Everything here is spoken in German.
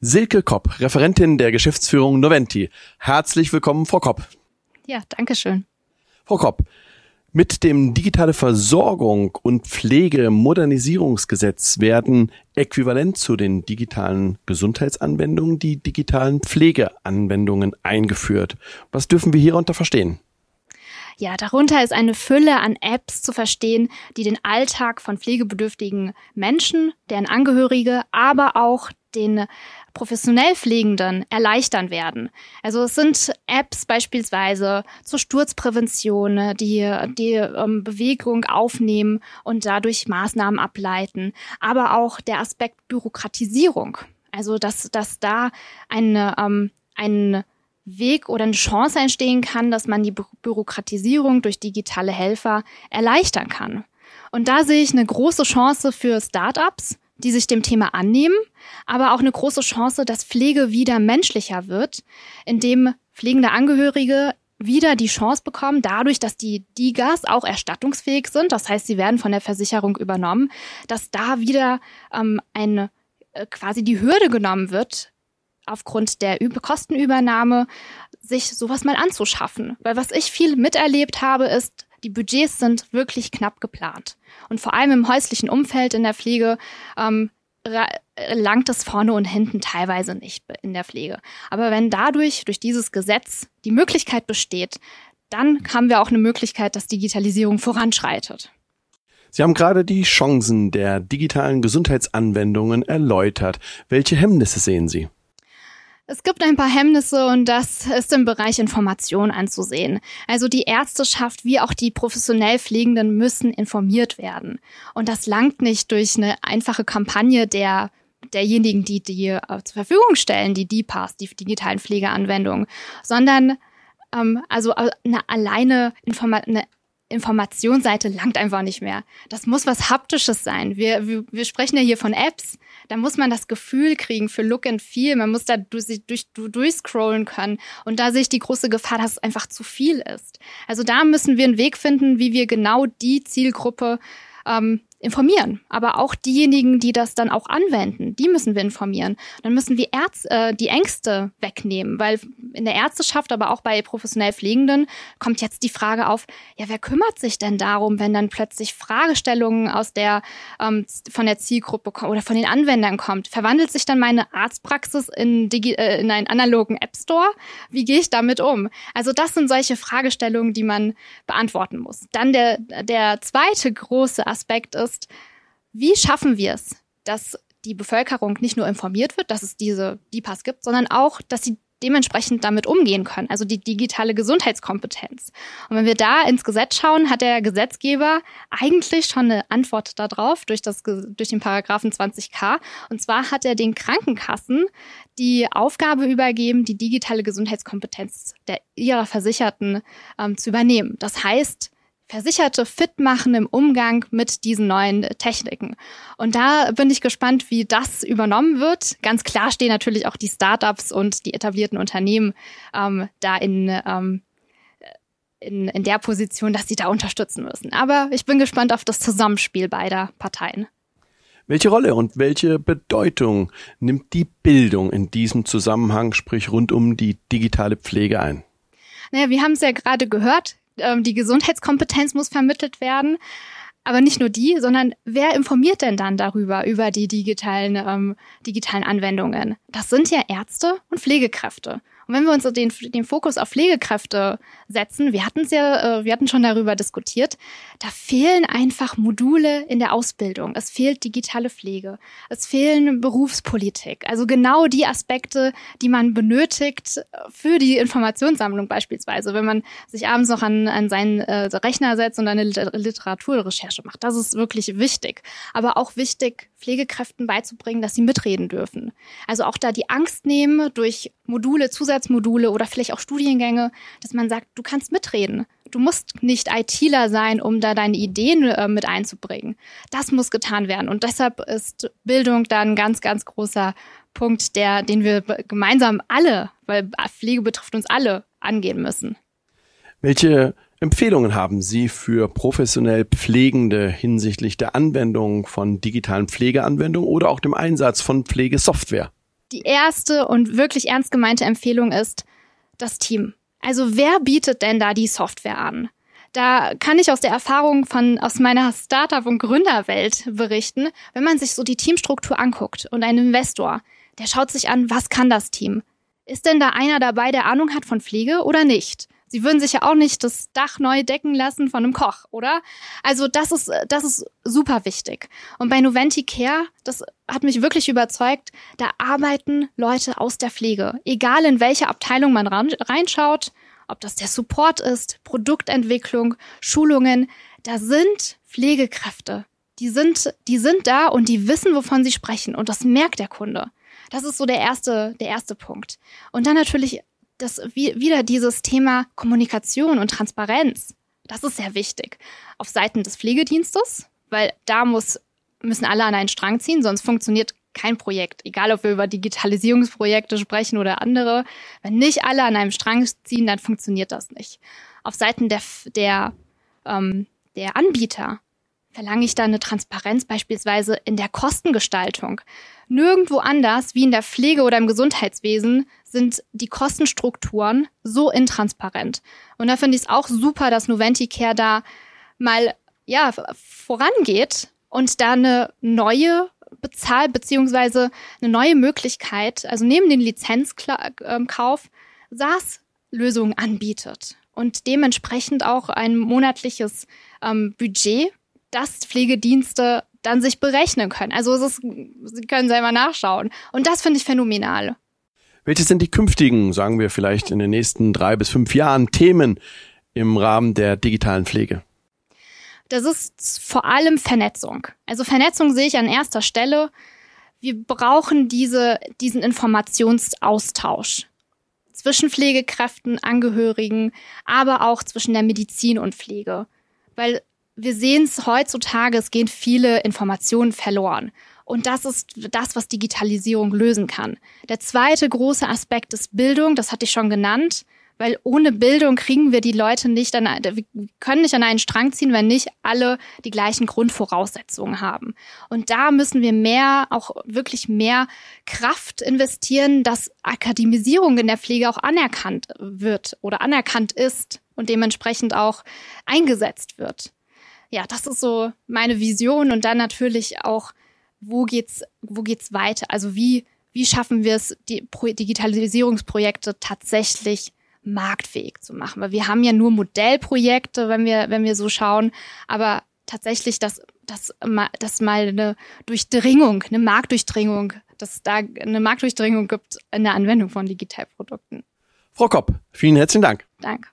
Silke Kopp, Referentin der Geschäftsführung Noventi. Herzlich willkommen, Frau Kopp. Ja, danke schön. Frau Kopp, mit dem Digitale Versorgung und Pflege Modernisierungsgesetz werden äquivalent zu den digitalen Gesundheitsanwendungen die digitalen Pflegeanwendungen eingeführt. Was dürfen wir hierunter verstehen? Ja, darunter ist eine Fülle an Apps zu verstehen, die den Alltag von pflegebedürftigen Menschen, deren Angehörige, aber auch den professionell Pflegenden erleichtern werden. Also es sind Apps beispielsweise zur Sturzprävention, die die ähm, Bewegung aufnehmen und dadurch Maßnahmen ableiten, aber auch der Aspekt Bürokratisierung. Also dass, dass da eine, ähm, ein Weg oder eine Chance entstehen kann, dass man die Bü Bürokratisierung durch digitale Helfer erleichtern kann. Und da sehe ich eine große Chance für Startups, die sich dem Thema annehmen, aber auch eine große Chance, dass Pflege wieder menschlicher wird, indem pflegende Angehörige wieder die Chance bekommen, dadurch, dass die DIGAs auch erstattungsfähig sind, das heißt, sie werden von der Versicherung übernommen, dass da wieder ähm, eine äh, quasi die Hürde genommen wird, aufgrund der Üb Kostenübernahme sich sowas mal anzuschaffen. Weil was ich viel miterlebt habe, ist, die Budgets sind wirklich knapp geplant. Und vor allem im häuslichen Umfeld in der Pflege ähm, langt es vorne und hinten teilweise nicht in der Pflege. Aber wenn dadurch, durch dieses Gesetz, die Möglichkeit besteht, dann haben wir auch eine Möglichkeit, dass Digitalisierung voranschreitet. Sie haben gerade die Chancen der digitalen Gesundheitsanwendungen erläutert. Welche Hemmnisse sehen Sie? Es gibt ein paar Hemmnisse und das ist im Bereich Information anzusehen. Also die Ärzteschaft wie auch die professionell Pflegenden müssen informiert werden. Und das langt nicht durch eine einfache Kampagne der derjenigen, die die äh, zur Verfügung stellen, die DPAS, die digitalen Pflegeanwendungen, sondern ähm, also äh, eine alleine Informa eine Informationsseite langt einfach nicht mehr. Das muss was Haptisches sein. Wir, wir, wir sprechen ja hier von Apps. Da muss man das Gefühl kriegen für Look and Feel. Man muss da durch, durch, durchscrollen können. Und da sehe ich die große Gefahr, dass es einfach zu viel ist. Also da müssen wir einen Weg finden, wie wir genau die Zielgruppe ähm, informieren. Aber auch diejenigen, die das dann auch anwenden, die müssen wir informieren. Dann müssen wir Ärz äh, die Ängste wegnehmen, weil in der Ärzteschaft, aber auch bei professionell Pflegenden kommt jetzt die Frage auf, ja, wer kümmert sich denn darum, wenn dann plötzlich Fragestellungen aus der, ähm, von der Zielgruppe oder von den Anwendern kommt? Verwandelt sich dann meine Arztpraxis in, Digi äh, in einen analogen App Store? Wie gehe ich damit um? Also das sind solche Fragestellungen, die man beantworten muss. Dann der, der zweite große Aspekt ist, ist, wie schaffen wir es, dass die Bevölkerung nicht nur informiert wird, dass es diese DIPAS gibt, sondern auch, dass sie dementsprechend damit umgehen können, also die digitale Gesundheitskompetenz. Und wenn wir da ins Gesetz schauen, hat der Gesetzgeber eigentlich schon eine Antwort darauf durch, das, durch den Paragraphen 20k. Und zwar hat er den Krankenkassen die Aufgabe übergeben, die digitale Gesundheitskompetenz der ihrer Versicherten ähm, zu übernehmen. Das heißt, Versicherte fit machen im Umgang mit diesen neuen Techniken. Und da bin ich gespannt, wie das übernommen wird. Ganz klar stehen natürlich auch die Startups und die etablierten Unternehmen ähm, da in, ähm, in, in der Position, dass sie da unterstützen müssen. Aber ich bin gespannt auf das Zusammenspiel beider Parteien. Welche Rolle und welche Bedeutung nimmt die Bildung in diesem Zusammenhang, sprich rund um die digitale Pflege ein? Naja, wir haben es ja gerade gehört, ähm, die Gesundheitskompetenz muss vermittelt werden. Aber nicht nur die, sondern wer informiert denn dann darüber, über die digitalen, ähm, digitalen Anwendungen? Das sind ja Ärzte und Pflegekräfte. Und wenn wir uns den, den Fokus auf Pflegekräfte setzen, wir hatten es ja, äh, wir hatten schon darüber diskutiert, da fehlen einfach Module in der Ausbildung. Es fehlt digitale Pflege. Es fehlen Berufspolitik. Also genau die Aspekte, die man benötigt für die Informationssammlung beispielsweise, wenn man sich abends noch an, an seinen äh, Rechner setzt und eine Literaturrecherche macht. Das ist wirklich wichtig. Aber auch wichtig, Pflegekräften beizubringen, dass sie mitreden dürfen. Also auch da die Angst nehmen durch Module, Zusatzmodule oder vielleicht auch Studiengänge, dass man sagt, du kannst mitreden. Du musst nicht ITler sein, um da deine Ideen äh, mit einzubringen. Das muss getan werden. Und deshalb ist Bildung da ein ganz, ganz großer Punkt, der, den wir gemeinsam alle, weil Pflege betrifft uns alle, angehen müssen. Welche Empfehlungen haben Sie für professionell Pflegende hinsichtlich der Anwendung von digitalen Pflegeanwendungen oder auch dem Einsatz von Pflegesoftware? Die erste und wirklich ernst gemeinte Empfehlung ist das Team. Also wer bietet denn da die Software an? Da kann ich aus der Erfahrung von, aus meiner Startup- und Gründerwelt berichten, wenn man sich so die Teamstruktur anguckt und ein Investor, der schaut sich an, was kann das Team? Ist denn da einer dabei, der Ahnung hat von Pflege oder nicht? Sie würden sich ja auch nicht das Dach neu decken lassen von einem Koch, oder? Also das ist, das ist super wichtig. Und bei Noventi Care, das hat mich wirklich überzeugt, da arbeiten Leute aus der Pflege. Egal in welche Abteilung man reinschaut, ob das der Support ist, Produktentwicklung, Schulungen, da sind Pflegekräfte. Die sind, die sind da und die wissen, wovon sie sprechen. Und das merkt der Kunde. Das ist so der erste, der erste Punkt. Und dann natürlich das wieder dieses Thema Kommunikation und Transparenz. Das ist sehr wichtig. Auf Seiten des Pflegedienstes, weil da muss, müssen alle an einen Strang ziehen, sonst funktioniert kein Projekt. Egal, ob wir über Digitalisierungsprojekte sprechen oder andere. Wenn nicht alle an einem Strang ziehen, dann funktioniert das nicht. Auf Seiten der, der, ähm, der Anbieter verlange ich da eine Transparenz beispielsweise in der Kostengestaltung. Nirgendwo anders wie in der Pflege oder im Gesundheitswesen sind die Kostenstrukturen so intransparent. Und da finde ich es auch super, dass Noventicare da mal ja, vorangeht und da eine neue Bezahl- beziehungsweise eine neue Möglichkeit, also neben den Lizenzkauf, SaaS-Lösungen anbietet und dementsprechend auch ein monatliches ähm, Budget, das Pflegedienste dann sich berechnen können. Also es ist, Sie können selber nachschauen. Und das finde ich phänomenal. Welche sind die künftigen, sagen wir vielleicht in den nächsten drei bis fünf Jahren, Themen im Rahmen der digitalen Pflege? Das ist vor allem Vernetzung. Also Vernetzung sehe ich an erster Stelle. Wir brauchen diese, diesen Informationsaustausch zwischen Pflegekräften, Angehörigen, aber auch zwischen der Medizin und Pflege. Weil wir sehen es heutzutage, es gehen viele Informationen verloren. Und das ist das, was Digitalisierung lösen kann. Der zweite große Aspekt ist Bildung, das hatte ich schon genannt, weil ohne Bildung kriegen wir die Leute nicht an, wir können nicht an einen Strang ziehen, wenn nicht alle die gleichen Grundvoraussetzungen haben. Und da müssen wir mehr, auch wirklich mehr Kraft investieren, dass Akademisierung in der Pflege auch anerkannt wird oder anerkannt ist und dementsprechend auch eingesetzt wird ja, das ist so meine Vision und dann natürlich auch, wo geht's, wo geht's weiter? Also wie, wie schaffen wir es, die Digitalisierungsprojekte tatsächlich marktfähig zu machen? Weil wir haben ja nur Modellprojekte, wenn wir, wenn wir so schauen, aber tatsächlich, dass, dass, dass mal eine Durchdringung, eine Marktdurchdringung, dass da eine Marktdurchdringung gibt in der Anwendung von Digitalprodukten. Frau Kopp, vielen herzlichen Dank. Danke.